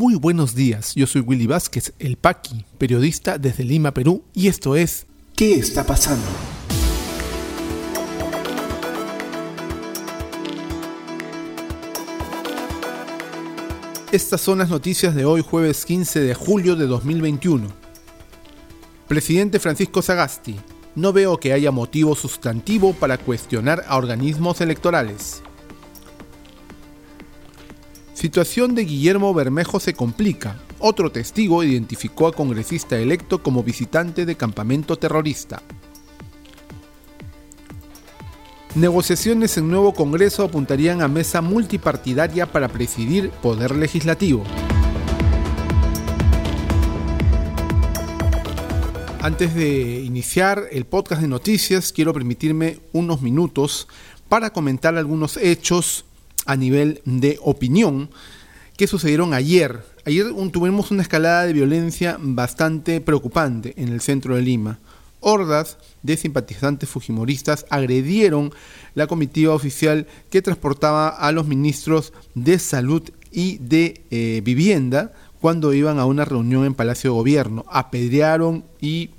Muy buenos días, yo soy Willy Vázquez, el Paqui, periodista desde Lima, Perú, y esto es ¿Qué está pasando? Estas son las noticias de hoy, jueves 15 de julio de 2021. Presidente Francisco Sagasti, no veo que haya motivo sustantivo para cuestionar a organismos electorales. Situación de Guillermo Bermejo se complica. Otro testigo identificó a congresista electo como visitante de campamento terrorista. Negociaciones en nuevo Congreso apuntarían a mesa multipartidaria para presidir poder legislativo. Antes de iniciar el podcast de noticias, quiero permitirme unos minutos para comentar algunos hechos a nivel de opinión que sucedieron ayer. Ayer tuvimos una escalada de violencia bastante preocupante en el centro de Lima. Hordas de simpatizantes fujimoristas agredieron la comitiva oficial que transportaba a los ministros de Salud y de eh, Vivienda cuando iban a una reunión en Palacio de Gobierno. Apedrearon y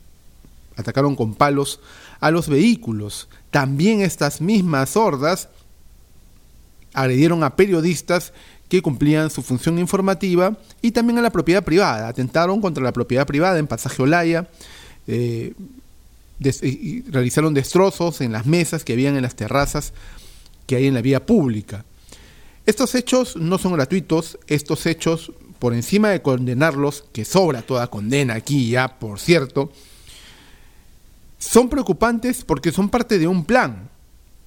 atacaron con palos a los vehículos. También estas mismas hordas agredieron a periodistas que cumplían su función informativa y también a la propiedad privada. Atentaron contra la propiedad privada en Pasaje Olaya, eh, realizaron destrozos en las mesas que habían en las terrazas que hay en la vía pública. Estos hechos no son gratuitos, estos hechos, por encima de condenarlos, que sobra toda condena aquí ya, por cierto, son preocupantes porque son parte de un plan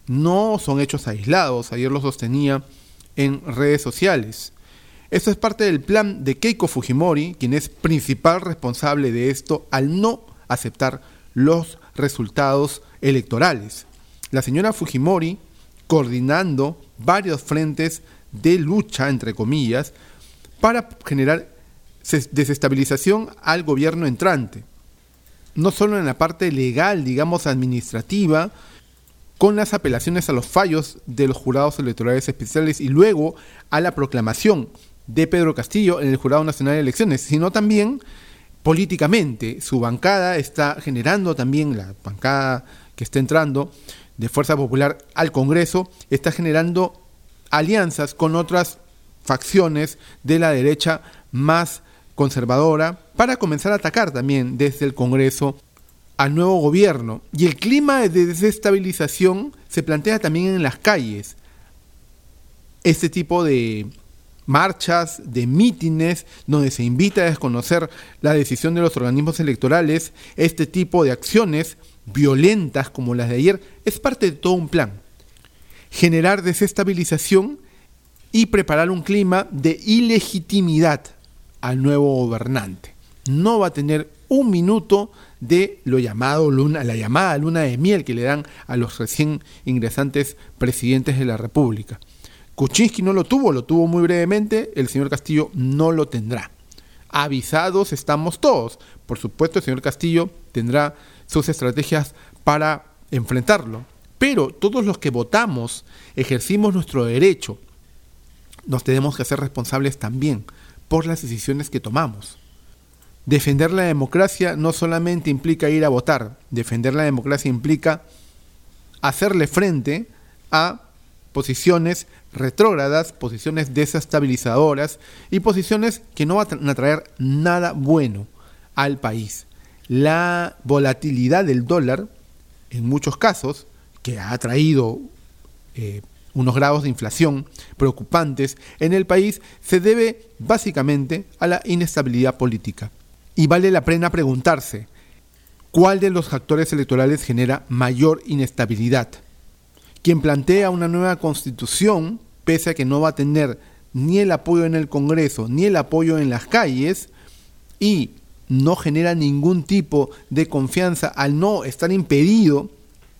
no son hechos aislados, ayer lo sostenía en redes sociales. Esto es parte del plan de Keiko Fujimori, quien es principal responsable de esto al no aceptar los resultados electorales. La señora Fujimori, coordinando varios frentes de lucha, entre comillas, para generar desestabilización al gobierno entrante. No solo en la parte legal, digamos, administrativa, con las apelaciones a los fallos de los jurados electorales especiales y luego a la proclamación de Pedro Castillo en el Jurado Nacional de Elecciones, sino también políticamente. Su bancada está generando también, la bancada que está entrando de Fuerza Popular al Congreso, está generando alianzas con otras facciones de la derecha más conservadora para comenzar a atacar también desde el Congreso al nuevo gobierno. Y el clima de desestabilización se plantea también en las calles. Este tipo de marchas, de mítines, donde se invita a desconocer la decisión de los organismos electorales, este tipo de acciones violentas como las de ayer, es parte de todo un plan. Generar desestabilización y preparar un clima de ilegitimidad al nuevo gobernante. No va a tener un minuto de lo llamado luna, la llamada luna de miel que le dan a los recién ingresantes presidentes de la República. Kuczynski no lo tuvo, lo tuvo muy brevemente, el señor Castillo no lo tendrá. Avisados estamos todos. Por supuesto, el señor Castillo tendrá sus estrategias para enfrentarlo. Pero todos los que votamos, ejercimos nuestro derecho, nos tenemos que hacer responsables también por las decisiones que tomamos. Defender la democracia no solamente implica ir a votar, defender la democracia implica hacerle frente a posiciones retrógradas, posiciones desestabilizadoras y posiciones que no van a traer nada bueno al país. La volatilidad del dólar, en muchos casos, que ha traído eh, unos grados de inflación preocupantes en el país, se debe básicamente a la inestabilidad política. Y vale la pena preguntarse, ¿cuál de los actores electorales genera mayor inestabilidad? Quien plantea una nueva constitución, pese a que no va a tener ni el apoyo en el Congreso ni el apoyo en las calles, y no genera ningún tipo de confianza al no estar impedido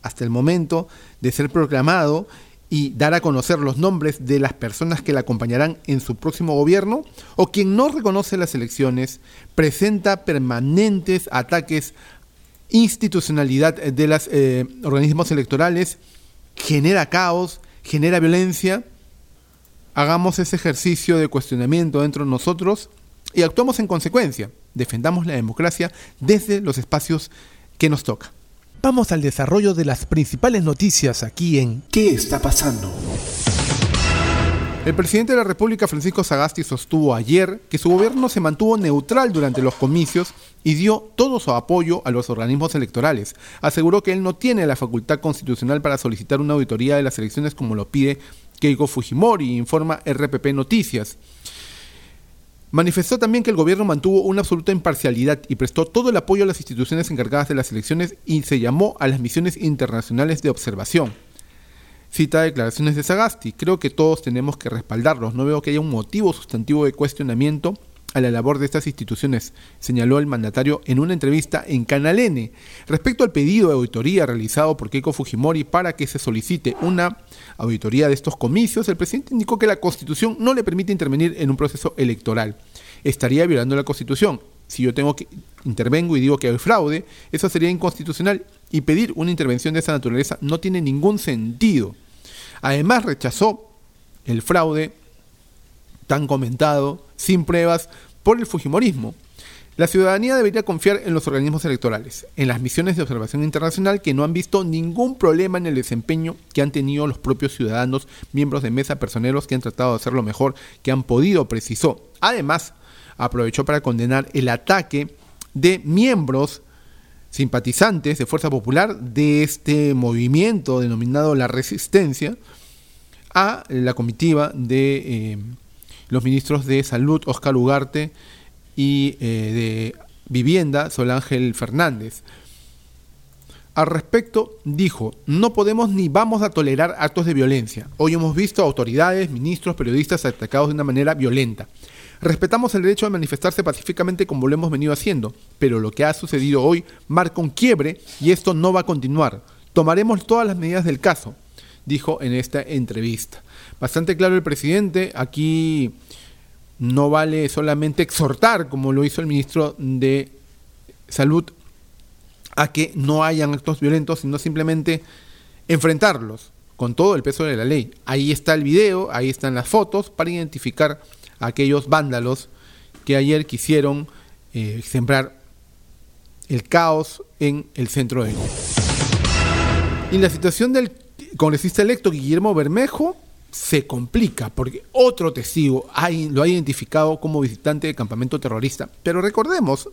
hasta el momento de ser proclamado y dar a conocer los nombres de las personas que la acompañarán en su próximo gobierno, o quien no reconoce las elecciones presenta permanentes ataques institucionalidad de los eh, organismos electorales, genera caos, genera violencia. Hagamos ese ejercicio de cuestionamiento dentro de nosotros y actuamos en consecuencia. Defendamos la democracia desde los espacios que nos toca. Vamos al desarrollo de las principales noticias aquí en ¿Qué está pasando? El presidente de la República, Francisco Sagasti, sostuvo ayer que su gobierno se mantuvo neutral durante los comicios y dio todo su apoyo a los organismos electorales. Aseguró que él no tiene la facultad constitucional para solicitar una auditoría de las elecciones como lo pide Keiko Fujimori, informa RPP Noticias. Manifestó también que el gobierno mantuvo una absoluta imparcialidad y prestó todo el apoyo a las instituciones encargadas de las elecciones y se llamó a las misiones internacionales de observación. Cita declaraciones de Sagasti. Creo que todos tenemos que respaldarlos. No veo que haya un motivo sustantivo de cuestionamiento a la labor de estas instituciones, señaló el mandatario en una entrevista en Canal N. Respecto al pedido de auditoría realizado por Keiko Fujimori para que se solicite una auditoría de estos comicios, el presidente indicó que la Constitución no le permite intervenir en un proceso electoral. Estaría violando la Constitución. Si yo tengo que intervengo y digo que hay fraude, eso sería inconstitucional y pedir una intervención de esa naturaleza no tiene ningún sentido. Además rechazó el fraude tan comentado, sin pruebas, por el Fujimorismo. La ciudadanía debería confiar en los organismos electorales, en las misiones de observación internacional que no han visto ningún problema en el desempeño que han tenido los propios ciudadanos, miembros de mesa, personeros que han tratado de hacer lo mejor que han podido, precisó. Además, aprovechó para condenar el ataque de miembros simpatizantes de Fuerza Popular de este movimiento denominado La Resistencia a la comitiva de eh, los ministros de Salud Oscar Ugarte y eh, de Vivienda Sol Ángel Fernández. Al respecto, dijo, no podemos ni vamos a tolerar actos de violencia. Hoy hemos visto autoridades, ministros, periodistas atacados de una manera violenta. Respetamos el derecho a manifestarse pacíficamente como lo hemos venido haciendo, pero lo que ha sucedido hoy marca un quiebre y esto no va a continuar. Tomaremos todas las medidas del caso, dijo en esta entrevista. Bastante claro el presidente, aquí no vale solamente exhortar, como lo hizo el ministro de Salud, a que no hayan actos violentos, sino simplemente enfrentarlos con todo el peso de la ley. Ahí está el video, ahí están las fotos para identificar aquellos vándalos que ayer quisieron eh, sembrar el caos en el centro de Y la situación del congresista electo Guillermo Bermejo se complica porque otro testigo lo ha identificado como visitante de campamento terrorista. Pero recordemos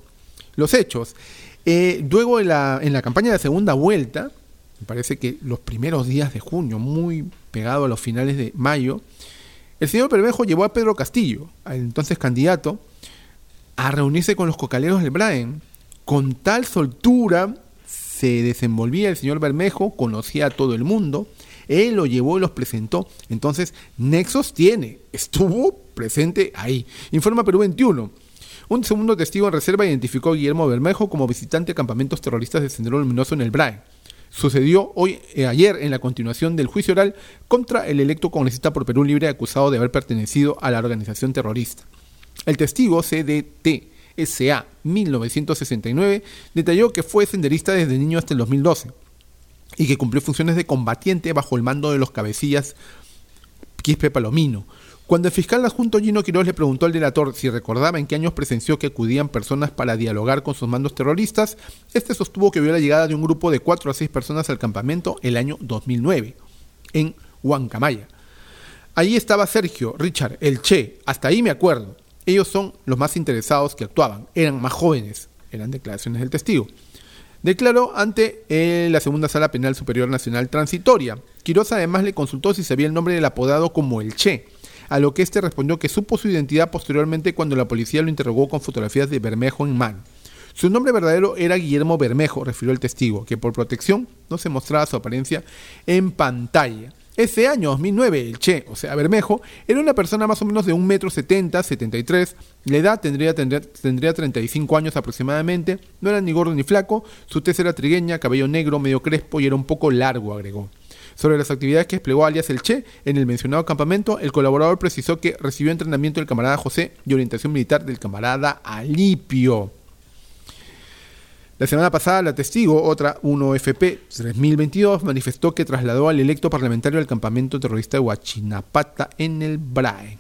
los hechos. Eh, luego en la, en la campaña de segunda vuelta, me parece que los primeros días de junio, muy pegado a los finales de mayo, el señor Bermejo llevó a Pedro Castillo, entonces candidato, a reunirse con los cocaleros del Braen. Con tal soltura se desenvolvía el señor Bermejo, conocía a todo el mundo, él lo llevó y los presentó. Entonces, Nexos tiene, estuvo presente ahí. Informa Perú 21. Un segundo testigo en reserva identificó a Guillermo Bermejo como visitante de campamentos terroristas de Sendero Luminoso en el Braen sucedió hoy, eh, ayer, en la continuación del juicio oral contra el electo congresista por Perú Libre acusado de haber pertenecido a la organización terrorista. El testigo CDT-SA 1969 detalló que fue senderista desde niño hasta el 2012 y que cumplió funciones de combatiente bajo el mando de los cabecillas Quispe Palomino, cuando el fiscal adjunto Gino Quiroz le preguntó al delator si recordaba en qué años presenció que acudían personas para dialogar con sus mandos terroristas, este sostuvo que vio la llegada de un grupo de 4 a 6 personas al campamento el año 2009, en Huancamaya. Allí estaba Sergio, Richard, el Che, hasta ahí me acuerdo. Ellos son los más interesados que actuaban, eran más jóvenes, eran declaraciones del testigo. Declaró ante eh, la segunda sala penal superior nacional transitoria. Quiroz además le consultó si sabía el nombre del apodado como el Che a lo que este respondió que supo su identidad posteriormente cuando la policía lo interrogó con fotografías de Bermejo en mano. Su nombre verdadero era Guillermo Bermejo, refirió el testigo, que por protección no se mostraba su apariencia en pantalla. Ese año, 2009, el Che, o sea, Bermejo, era una persona más o menos de 1,70 m, 73, la edad tendría, tendría, tendría 35 años aproximadamente, no era ni gordo ni flaco, su tez era trigueña, cabello negro, medio crespo y era un poco largo, agregó. Sobre las actividades que desplegó alias El Che en el mencionado campamento, el colaborador precisó que recibió entrenamiento del camarada José y orientación militar del camarada Alipio. La semana pasada, la testigo, otra 1FP 3022, manifestó que trasladó al electo parlamentario al campamento terrorista de Huachinapata en el BRAE.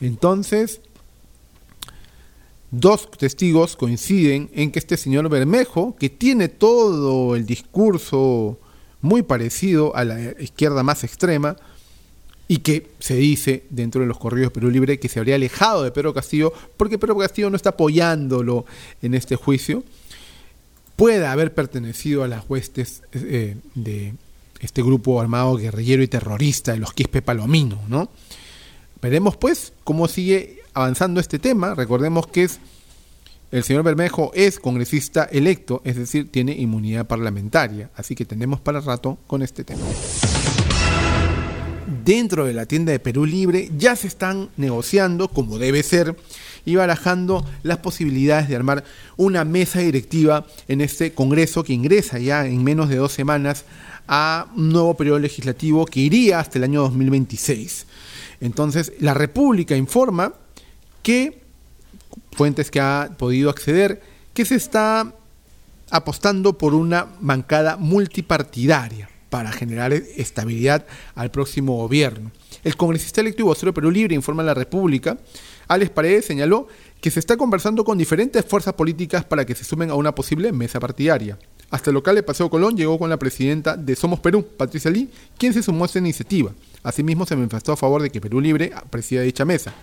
Entonces, Dos testigos coinciden en que este señor Bermejo, que tiene todo el discurso muy parecido a la izquierda más extrema, y que se dice dentro de los corridos Perú Libre que se habría alejado de Pedro Castillo porque Pedro Castillo no está apoyándolo en este juicio, pueda haber pertenecido a las huestes eh, de este grupo armado guerrillero y terrorista de los Quispe Palomino, ¿no? Veremos pues cómo sigue avanzando este tema. Recordemos que es el señor Bermejo es congresista electo, es decir, tiene inmunidad parlamentaria, así que tenemos para rato con este tema dentro de la tienda de Perú Libre ya se están negociando, como debe ser, y barajando las posibilidades de armar una mesa directiva en este Congreso que ingresa ya en menos de dos semanas a un nuevo periodo legislativo que iría hasta el año 2026. Entonces, la República informa que, fuentes que ha podido acceder, que se está apostando por una bancada multipartidaria para generar estabilidad al próximo gobierno. El congresista electo y vocero Perú Libre informa a la República. Alex Paredes señaló que se está conversando con diferentes fuerzas políticas para que se sumen a una posible mesa partidaria. Hasta el local de Paseo Colón llegó con la presidenta de Somos Perú, Patricia Lee, quien se sumó a esta iniciativa. Asimismo, se manifestó a favor de que Perú Libre presida dicha mesa.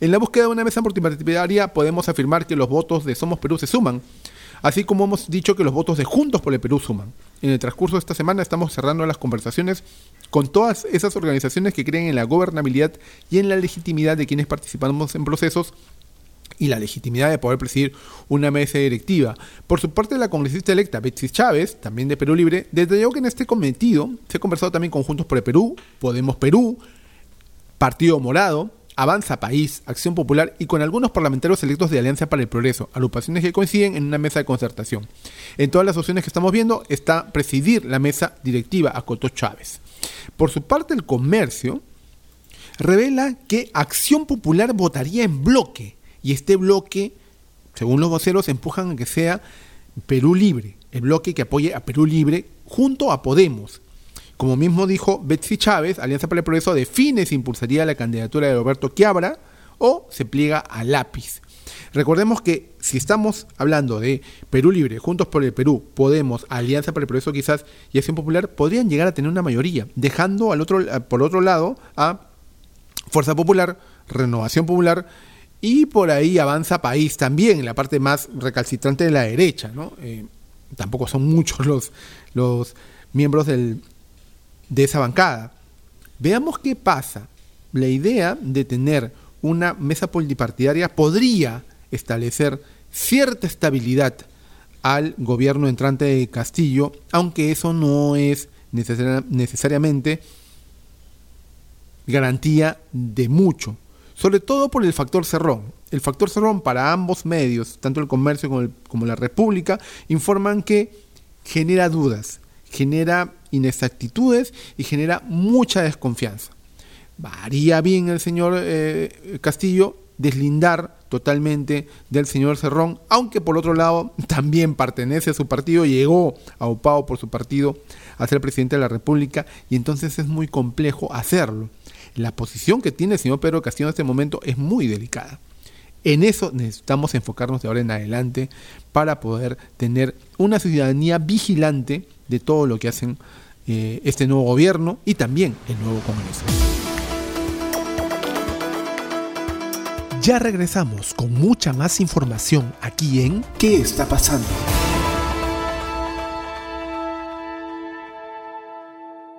En la búsqueda de una mesa multipartidaria podemos afirmar que los votos de Somos Perú se suman, así como hemos dicho que los votos de Juntos por el Perú suman. En el transcurso de esta semana estamos cerrando las conversaciones con todas esas organizaciones que creen en la gobernabilidad y en la legitimidad de quienes participamos en procesos y la legitimidad de poder presidir una mesa directiva. Por su parte, la congresista electa Betsy Chávez, también de Perú Libre, detalló que en este cometido se ha conversado también con Juntos por el Perú, Podemos Perú, Partido Morado, Avanza País, Acción Popular y con algunos parlamentarios electos de Alianza para el Progreso, agrupaciones que coinciden en una mesa de concertación. En todas las opciones que estamos viendo está presidir la mesa directiva a Coto Chávez. Por su parte, el comercio revela que Acción Popular votaría en bloque y este bloque, según los voceros, empujan a que sea Perú Libre, el bloque que apoye a Perú Libre junto a Podemos, como mismo dijo Betsy Chávez, Alianza para el Progreso define si impulsaría la candidatura de Roberto Quiabra o se pliega a lápiz. Recordemos que si estamos hablando de Perú Libre, Juntos por el Perú, Podemos, Alianza para el Progreso quizás y Acción Popular, podrían llegar a tener una mayoría, dejando al otro, por otro lado a Fuerza Popular, Renovación Popular y por ahí avanza País también, la parte más recalcitrante de la derecha. ¿no? Eh, tampoco son muchos los, los miembros del, de esa bancada. Veamos qué pasa. La idea de tener una mesa multipartidaria podría establecer cierta estabilidad al gobierno entrante de Castillo, aunque eso no es necesariamente garantía de mucho, sobre todo por el factor cerrón. El factor cerrón para ambos medios, tanto el comercio como la República, informan que genera dudas, genera inexactitudes y genera mucha desconfianza. Varía bien el señor eh, Castillo deslindar totalmente del señor Cerrón, aunque por otro lado también pertenece a su partido, llegó aupado por su partido a ser presidente de la República y entonces es muy complejo hacerlo. La posición que tiene el señor Pedro Castillo en este momento es muy delicada. En eso necesitamos enfocarnos de ahora en adelante para poder tener una ciudadanía vigilante de todo lo que hacen eh, este nuevo gobierno y también el nuevo Congreso. Ya regresamos con mucha más información aquí en ¿Qué está pasando?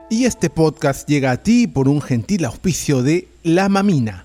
Y este podcast llega a ti por un gentil auspicio de La Mamina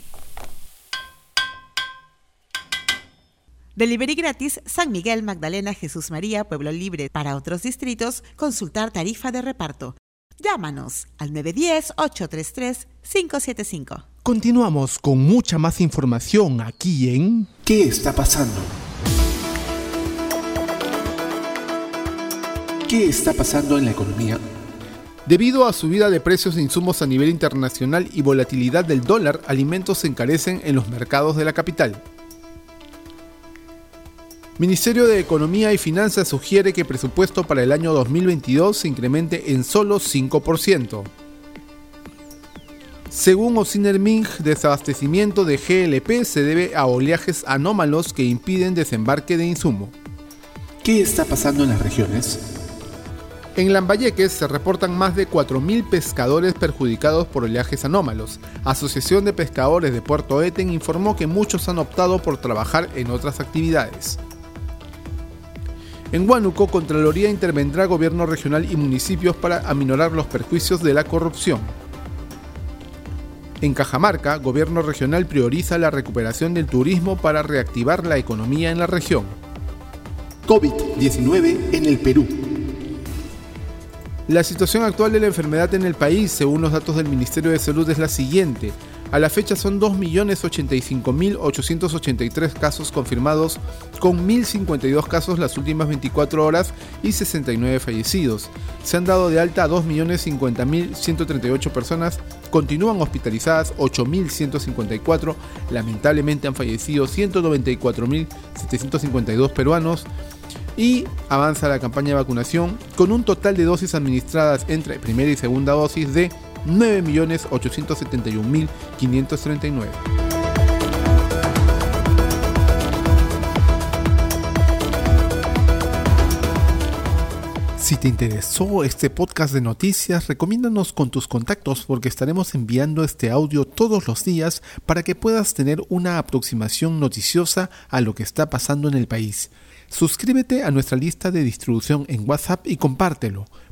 Delivery gratis San Miguel, Magdalena, Jesús María, Pueblo Libre. Para otros distritos, consultar tarifa de reparto. Llámanos al 910-833-575. Continuamos con mucha más información aquí en ¿Qué está pasando? ¿Qué está pasando en la economía? Debido a subida de precios de insumos a nivel internacional y volatilidad del dólar, alimentos se encarecen en los mercados de la capital. Ministerio de Economía y Finanzas sugiere que el presupuesto para el año 2022 se incremente en solo 5%. Según Osiner Ming, desabastecimiento de GLP se debe a oleajes anómalos que impiden desembarque de insumo. ¿Qué está pasando en las regiones? En Lambayeques se reportan más de 4.000 pescadores perjudicados por oleajes anómalos. Asociación de Pescadores de Puerto Eten informó que muchos han optado por trabajar en otras actividades. En Huánuco, Contraloría intervendrá gobierno regional y municipios para aminorar los perjuicios de la corrupción. En Cajamarca, gobierno regional prioriza la recuperación del turismo para reactivar la economía en la región. COVID-19 en el Perú. La situación actual de la enfermedad en el país, según los datos del Ministerio de Salud, es la siguiente. A la fecha son 2.085.883 casos confirmados, con 1.052 casos las últimas 24 horas y 69 fallecidos. Se han dado de alta a 2.050.138 personas, continúan hospitalizadas 8.154, lamentablemente han fallecido 194.752 peruanos y avanza la campaña de vacunación con un total de dosis administradas entre primera y segunda dosis de 9.871.539. Si te interesó este podcast de noticias, recomiéndanos con tus contactos porque estaremos enviando este audio todos los días para que puedas tener una aproximación noticiosa a lo que está pasando en el país. Suscríbete a nuestra lista de distribución en WhatsApp y compártelo.